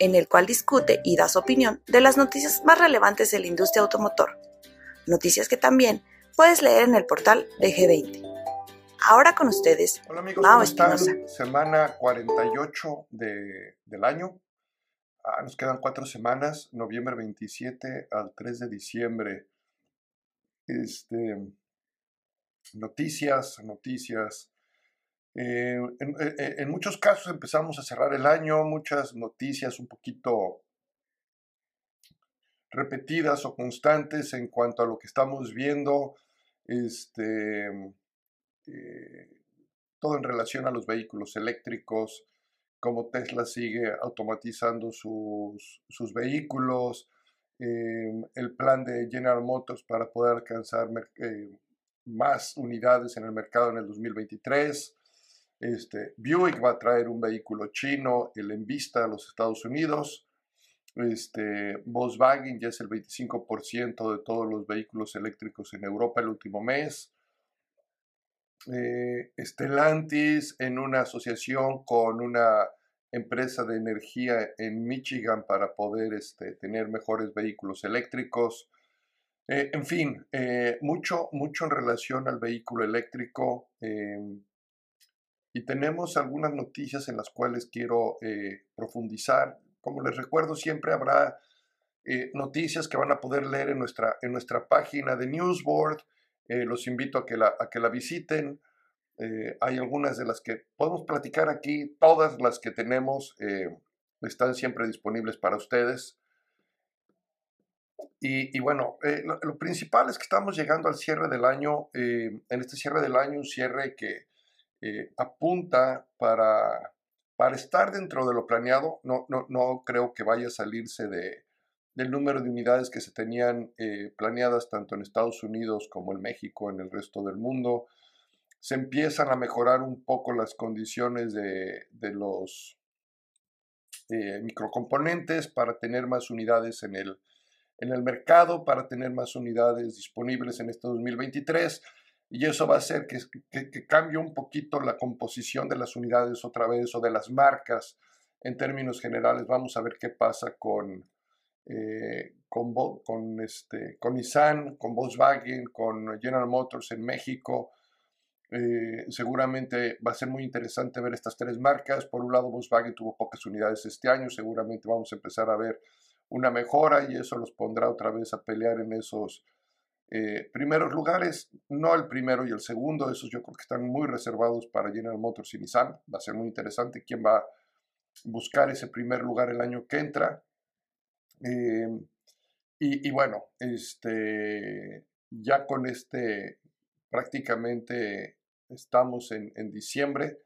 en el cual discute y da su opinión de las noticias más relevantes de la industria automotor. Noticias que también puedes leer en el portal de G20. Ahora con ustedes, Hola amigos, ¿cómo están? Semana 48 de, del año. Ah, nos quedan cuatro semanas, noviembre 27 al 3 de diciembre. Este, noticias, noticias. Eh, en, eh, eh, en, muchos casos empezamos a cerrar el año, muchas noticias un poquito repetidas o constantes en cuanto a lo que estamos viendo, este, todo en relación a los vehículos eléctricos, cómo Tesla sigue automatizando sus, sus vehículos, el plan de General Motors para poder alcanzar más unidades en el mercado en el 2023. Este, Buick va a traer un vehículo chino, el Envista a los Estados Unidos. Este, Volkswagen ya es el 25% de todos los vehículos eléctricos en Europa el último mes. Eh, en una asociación con una empresa de energía en Michigan para poder este, tener mejores vehículos eléctricos. Eh, en fin, eh, mucho, mucho en relación al vehículo eléctrico. Em, y tenemos algunas noticias en las cuales quiero eh, profundizar. Como les recuerdo, siempre habrá eh, noticias que van a poder leer en nuestra, en nuestra página de Newsboard. Eh, los invito a que la, a que la visiten. hay algunas de las que podemos platicar aquí, todas las que tenemos están siempre disponibles para ustedes. Y, y bueno, lo, lo, principal es que estamos llegando al cierre del año. en este cierre del año, un cierre que eh, apunta para, para estar dentro de lo planeado. No, no, no creo que vaya a salirse de, del número de unidades que se tenían eh, planeadas tanto en Estados Unidos como en México, en el resto del mundo. Se empiezan a mejorar un poco las condiciones de, de los eh, microcomponentes para tener más unidades en el, en el mercado, para tener más unidades disponibles en este 2023 y eso va a hacer que, cambie un poquito la composición de las unidades otra vez o de las marcas en términos generales. Vamos a ver qué pasa con, eh, con, con, este, con Nissan, con Volkswagen, con General Motors en México. Eh, seguramente va a ser muy interesante ver estas tres marcas. Por un lado, Volkswagen tuvo pocas unidades este año, seguramente vamos a empezar a ver una mejora y eso los pondrá otra vez a pelear en esos eh, primeros lugares, no el primero y el segundo, esos yo creo que están muy reservados para General Motors y Nissan. Va a ser muy interesante quién va a buscar ese primer lugar el año que entra. Em, y, bueno, este, ya con este prácticamente estamos en, en diciembre.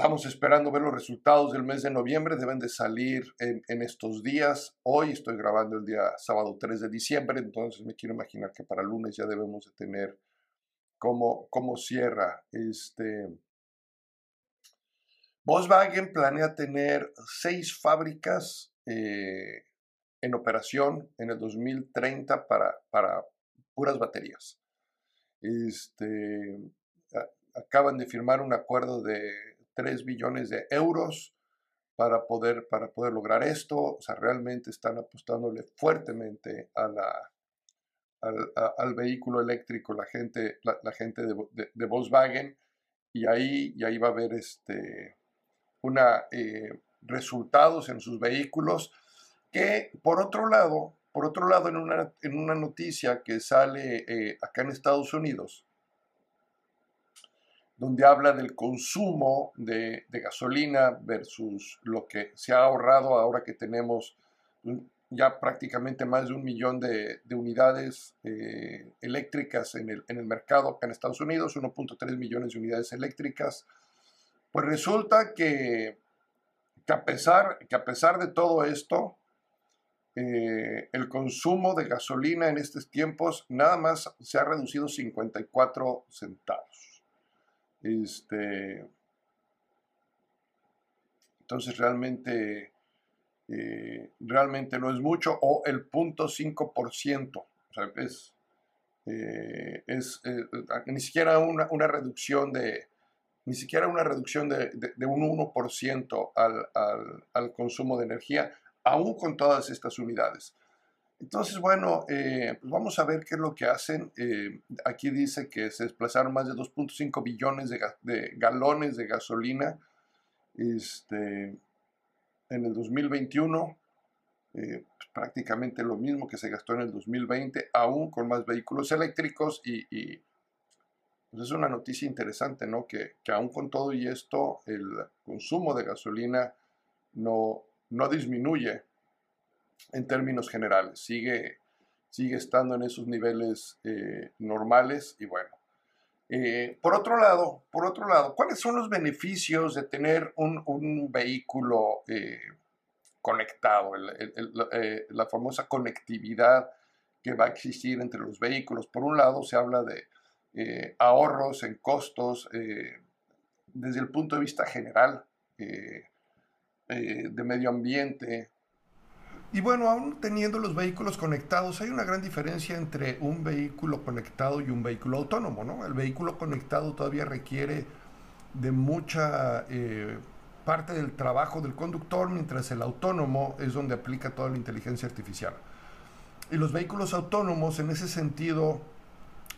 Estamos esperando ver los resultados del mes de noviembre, deben de salir en, estos días. Hoy estoy grabando el día sábado 3 de diciembre, entonces me quiero imaginar que para lunes ya debemos de tener cómo, cómo cierra. Este, Volkswagen planea tener seis fábricas eh, en operación en el 2030 para, para puras baterías. Este, acaban de firmar un acuerdo de 3 billones de euros para poder, para poder lograr esto. O sea, realmente están apostándole fuertemente a la, al, vehículo eléctrico la gente, la, gente de, Volkswagen y ahí, y ahí va a haber este, una, eh, resultados en sus vehículos que por otro lado, por otro lado en una, en una noticia que sale eh, acá en Estados Unidos, donde habla del consumo de, gasolina versus lo que se ha ahorrado ahora que tenemos ya prácticamente más de un millón de, unidades eh, eléctricas en el, en el, mercado acá en Estados Unidos, 1.3 millones de unidades eléctricas. Pues resulta que, que, a pesar, que a pesar de todo esto, eh, el consumo de gasolina en estos tiempos nada más se ha reducido 54 centavos. Este, entonces realmente, eh, realmente no es mucho, o el 0.5%. O sea, es, eh, es ni siquiera una, reducción de ni siquiera una reducción de, un 1% al, al consumo de energía aún con todas estas unidades. Entonces, bueno, eh, pues vamos a ver qué es lo que hacen. Eh, aquí dice que se desplazaron más de 2.5 billones de, galones de gasolina este, en el 2021. Eh, pues prácticamente lo mismo que se gastó en el 2020, aún con más vehículos eléctricos y, pues es una noticia interesante, ¿no? Que, que aún con todo y esto, el consumo de gasolina no, no disminuye en términos generales, sigue, sigue estando en esos niveles eh, normales y bueno. Eh, por otro lado, por otro lado, ¿cuáles son los beneficios de tener un, vehículo eh, conectado? la famosa conectividad que va a existir entre los vehículos. Por un lado, se habla de ahorros en costos desde el punto de vista general de medio ambiente. Y bueno, aún teniendo los vehículos conectados, hay una gran diferencia entre un vehículo conectado y un vehículo autónomo, ¿no? El vehículo conectado todavía requiere de mucha eh, parte del trabajo del conductor, mientras el autónomo es donde aplica toda la inteligencia artificial. Y los vehículos autónomos, en ese sentido,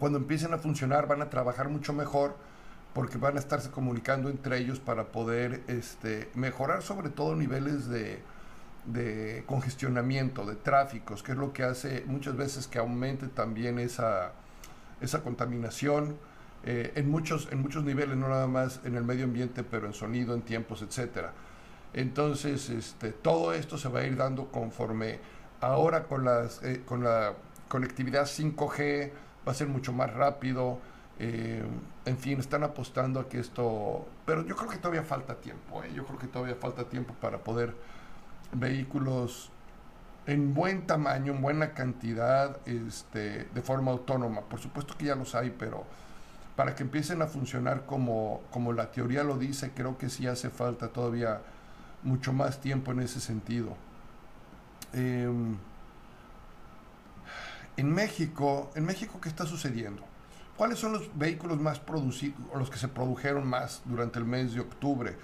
cuando empiecen a funcionar, van a trabajar mucho mejor porque van a estarse comunicando entre ellos para poder este, mejorar sobre todo niveles de, congestionamiento, de tráficos, que es lo que hace muchas veces que aumente también esa, esa contaminación eh, en, muchos, en muchos niveles, no nada más en el medio ambiente, pero en sonido, en tiempos, etc. Entonces, este, todo esto se va a ir dando conforme ahora con, las, eh, con la conectividad 5G va a ser mucho más rápido, eh, en fin, están apostando a que esto... Pero yo creo que todavía falta tiempo, yo creo que todavía falta tiempo para poder vehículos en buen tamaño, en buena cantidad, este, de forma autónoma. Por supuesto que ya los hay, pero para que empiecen a funcionar como, como la teoría lo dice, creo que sí hace falta todavía mucho más tiempo en ese sentido. Em, en México, en México, ¿qué está sucediendo? ¿Cuáles son los vehículos más producidos, o los que se produjeron más durante el mes de octubre?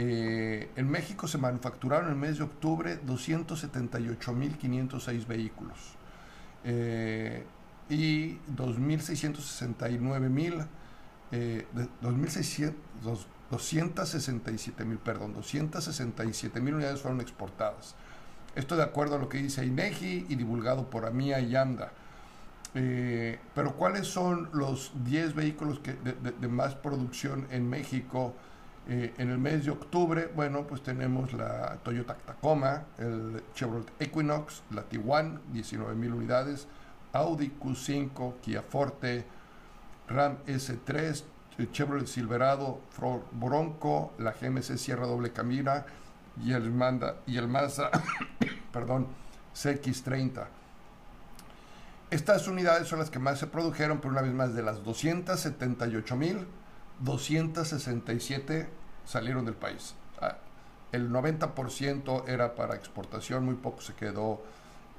Eh, en México se manufacturaron en el mes de octubre 278.506 vehículos eh, y 2.669.000, eh, 267.000, perdón, 267.000 unidades fueron exportadas. Esto de acuerdo a lo que dice INEGI y divulgado por AMIA y AMDA. Eh, pero ¿cuáles son los 10 vehículos que, de, más producción en México eh, en el mes de octubre? Bueno, pues tenemos la Toyota Tacoma, el Chevrolet Equinox, la Tiguan, 19 mil unidades, Audi Q5, Kia Forte, Ram S3, Chevrolet Silverado, Ford Bronco, la GMC Sierra Doble Camina y el, Manda, Mazda perdón, CX30. Estas unidades son las que más se produjeron, pero una vez más, de las 278 mil, 267 salieron del país. Ah, el 90% era para exportación, muy poco se quedó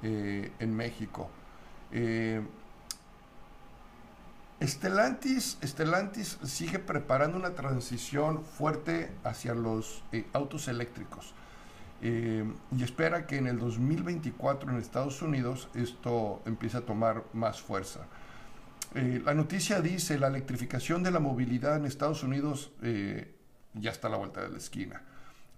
eh, en México. Eh, Stellantis, sigue preparando una transición fuerte hacia los eh, autos eléctricos. Eh, y espera que en el 2024 en Estados Unidos esto empiece a tomar más fuerza. Eh, la noticia dice, la electrificación de la movilidad en Estados Unidos eh, ya está a la vuelta de la esquina.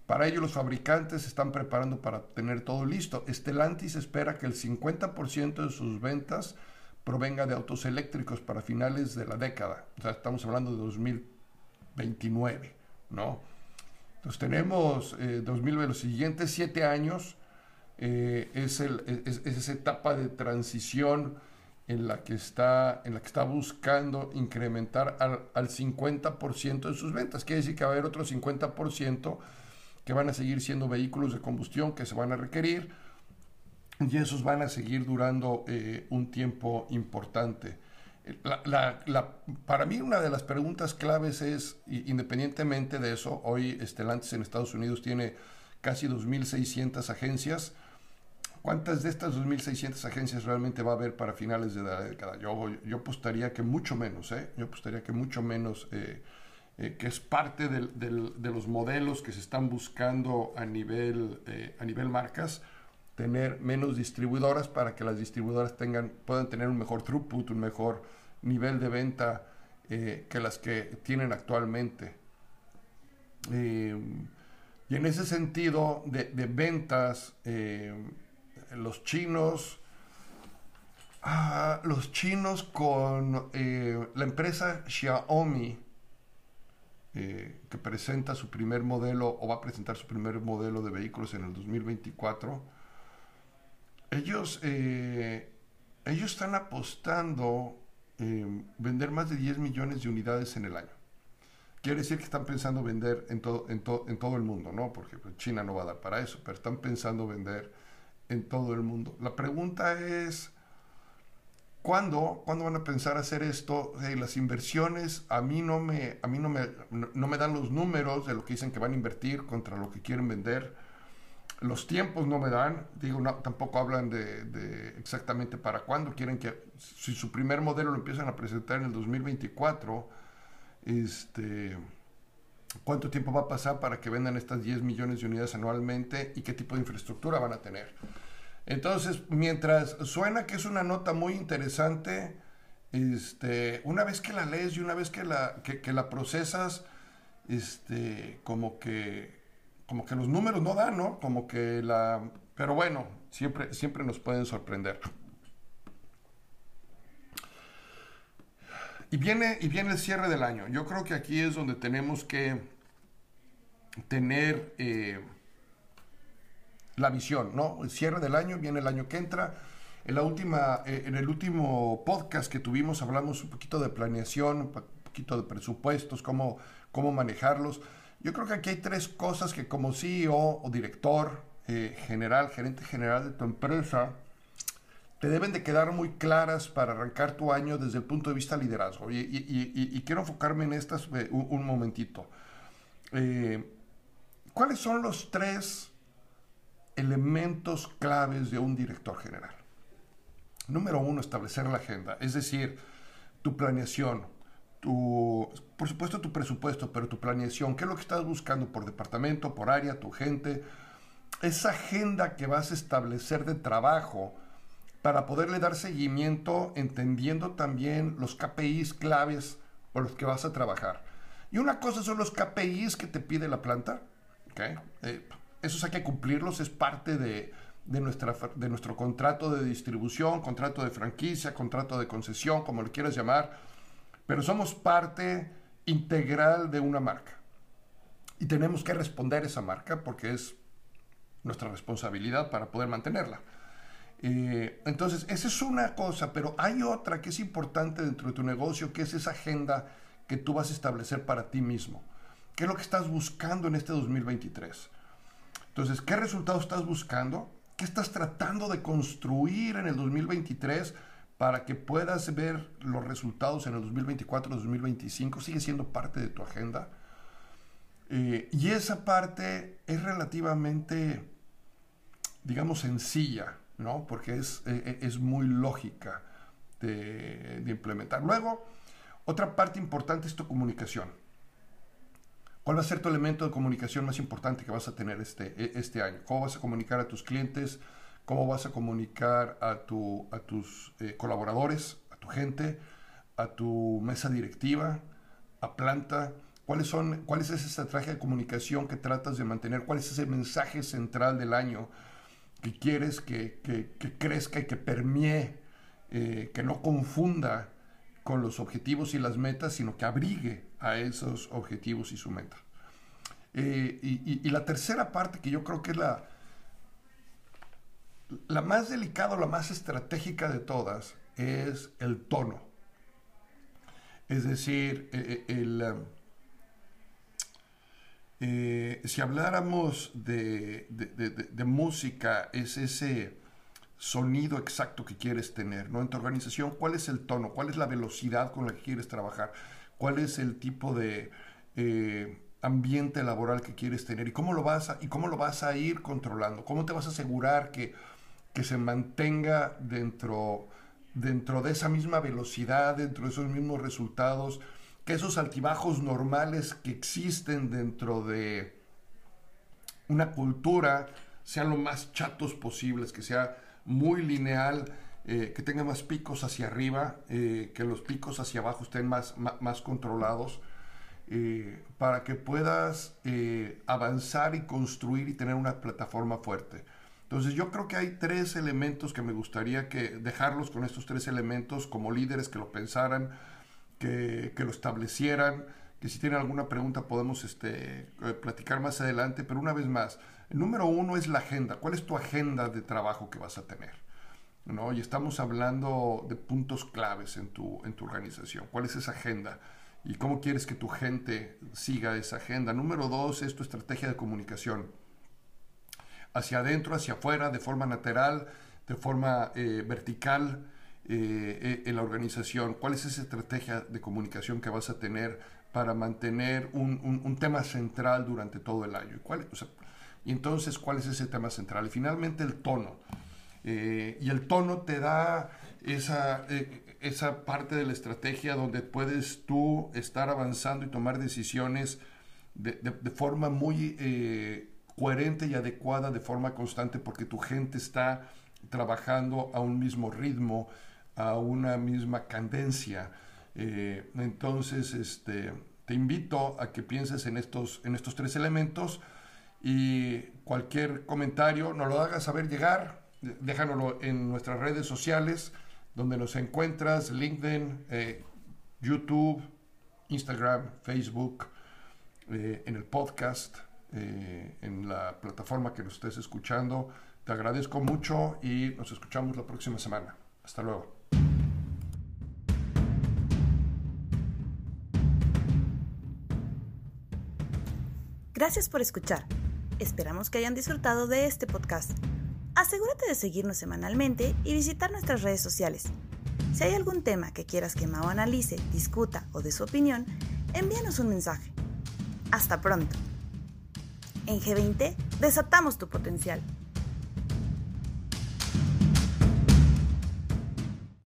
Para ello los fabricantes se están preparando para tener todo listo. Stellantis espera que el 50% de sus ventas provenga de autos eléctricos para finales de la década. O sea, estamos hablando de 2029, ¿no? Entonces tenemos eh, 2000, los siguientes siete años eh, es, el, es, esa etapa de transición en la que está, en la que está buscando incrementar al, al 50% de sus ventas. Quiere decir que va a haber otro 50% que van a seguir siendo vehículos de combustión que se van a requerir y esos van a seguir durando eh, un tiempo importante. para mí una de las preguntas claves es, independientemente de eso, hoy Stellantis en Estados Unidos tiene casi 2.600 agencias. ¿Cuántas de estas 2.600 agencias realmente va a haber para finales de la década? Yo, yo apostaría que mucho menos, ¿eh? Yo apostaría que mucho menos, eh, eh, que es parte de los modelos que se están buscando a nivel, a nivel marcas tener menos distribuidoras para que las distribuidoras tengan, puedan tener un mejor throughput, un mejor nivel de venta eh, que las que tienen actualmente. Eh, y en ese sentido de, ventas, eh, los chinos, ah, los chinos con la empresa Xiaomi, que presenta su primer modelo o va a presentar su primer modelo de vehículos en el 2024, ellos, eh, ellos están apostando en vender más de 10 millones de unidades en el año. Quiere decir que están pensando vender en todo, en, en todo el mundo, ¿no? Porque pues, China no va a dar para eso, pero están pensando vender en todo el mundo. La pregunta es, ¿cuándo, ¿cuándo van a pensar hacer esto? las inversiones a mí, no me, a mí no, me, no me dan los números de lo que dicen que van a invertir contra lo que quieren vender los tiempos no me dan, digo, no, tampoco hablan de, exactamente para cuándo quieren que, si su primer modelo lo empiezan a presentar en el 2024, este, cuánto tiempo va a pasar para que vendan estas 10 millones de unidades anualmente y qué tipo de infraestructura van a tener. Entonces, mientras suena que es una nota muy interesante, este, una vez que la lees y una vez que la, que la procesas, este, como que como que los números no dan, ¿no? Como que la... Pero bueno, siempre, siempre nos pueden sorprender. Y viene, y viene el cierre del año. Yo creo que aquí es donde tenemos que tener eh, la visión, ¿no? El cierre del año, viene el año que entra. En, la última, eh, en el último podcast que tuvimos hablamos un poquito de planeación, un poquito de presupuestos, cómo, cómo manejarlos. Yo creo que aquí hay tres cosas que como CEO o director eh, general, gerente general de tu empresa, te deben de quedar muy claras para arrancar tu año desde el punto de vista liderazgo. Y, quiero enfocarme en estas eh, un, momentito. Eh, ¿Cuáles son los tres elementos claves de un director general? Número uno, establecer la agenda, es decir, tu planeación, tu, por supuesto tu presupuesto, pero tu planeación, qué es lo que estás buscando por departamento, por área, tu gente, esa agenda que vas a establecer de trabajo para poderle dar seguimiento, entendiendo también los KPIs claves por los que vas a trabajar. Y una cosa son los KPIs que te pide la planta, ¿okay? Eh, esos hay que cumplirlos, es parte de, de, nuestra, de nuestro contrato de distribución, contrato de franquicia, contrato de concesión, como lo quieras llamar pero somos parte integral de una marca. Y tenemos que responder a esa marca porque es nuestra responsabilidad para poder mantenerla. Eh, entonces, esa es una cosa, pero hay otra que es importante dentro de tu negocio, que es esa agenda que tú vas a establecer para ti mismo. ¿Qué es lo que estás buscando en este 2023? Entonces, ¿qué resultados estás buscando? ¿Qué estás tratando de construir en el 2023? para que puedas ver los resultados en el 2024, 2025, sigue siendo parte de tu agenda. Eh, y esa parte es relativamente, digamos, sencilla, ¿no? Porque es, eh, eh, es muy lógica de, de, implementar. Luego, otra parte importante es tu comunicación. ¿Cuál va a ser tu elemento de comunicación más importante que vas a tener este, e, este año? ¿Cómo vas a comunicar a tus clientes? cómo vas a comunicar a, tu, a tus eh, colaboradores, a tu gente, a tu mesa directiva, a planta, cuáles son, cuál es esa estrategia de comunicación que tratas de mantener, cuál es ese mensaje central del año que quieres que, crezca y que permee, eh, que no confunda con los objetivos y las metas, sino que abrigue a esos objetivos y su meta. Eh, y, la tercera parte que yo creo que es la, la más delicada, la más estratégica de todas es el tono. Es decir, eh, eh, eh, si habláramos de, música, es ese sonido exacto que quieres tener, ¿no? En tu organización, ¿cuál es el tono? ¿Cuál es la velocidad con la que quieres trabajar? ¿Cuál es el tipo de eh, ambiente laboral que quieres tener? ¿Y cómo lo vas a, ir controlando? ¿Cómo te vas a asegurar que, se mantenga dentro de esa misma velocidad, dentro de esos mismos resultados? Que esos altibajos normales que existen dentro de una cultura sean lo más chatos posibles, que sea muy lineal, eh, que tenga más picos hacia arriba, eh, que los picos hacia abajo estén más, más, controlados, eh, para que puedas avanzar y construir y tener una plataforma fuerte. Entonces yo creo que hay tres elementos que me gustaría que dejarlos con estos tres elementos como líderes que lo pensaran, que, lo establecieran, que si tienen alguna pregunta podemos este, platicar más adelante, pero una vez más, el número uno es la agenda. ¿Cuál es tu agenda de trabajo que vas a tener? ¿No? Y estamos hablando de puntos claves en tu, en tu organización. ¿Cuál es esa agenda? ¿Y cómo quieres que tu gente siga esa agenda? Número dos es tu estrategia de comunicación. Hacia adentro, hacia afuera, de forma lateral, de forma eh, vertical eh, eh, en la organización. ¿Cuál es esa estrategia de comunicación que vas a tener para mantener un, un, tema central durante todo el año? ¿Cuál, o sea, y entonces, ¿cuál es ese tema central? Y finalmente el tono. Eh, y el tono te da esa, eh, esa parte de la estrategia donde puedes tú estar avanzando y tomar decisiones de, forma muy eh, coherente y adecuada, de forma constante, porque tu gente está trabajando a un mismo ritmo, a una misma cadencia. entonces, este, te invito a que pienses en estos, en estos tres elementos y cualquier comentario nos lo hagas saber llegar, déjanoslo en nuestras redes sociales, donde nos encuentras, LinkedIn, eh, YouTube, Instagram, Facebook, eh, en el podcast, eh, en la plataforma que nos estés escuchando. Te agradezco mucho y nos escuchamos la próxima semana. Hasta luego. Gracias por escuchar. Esperamos que hayan disfrutado de este podcast. Asegúrate de seguirnos semanalmente y visitar nuestras redes sociales. Si hay algún tema que quieras que Mao analice, discuta o dé su opinión, envíanos un mensaje. Hasta pronto. En G20, desatamos tu potencial.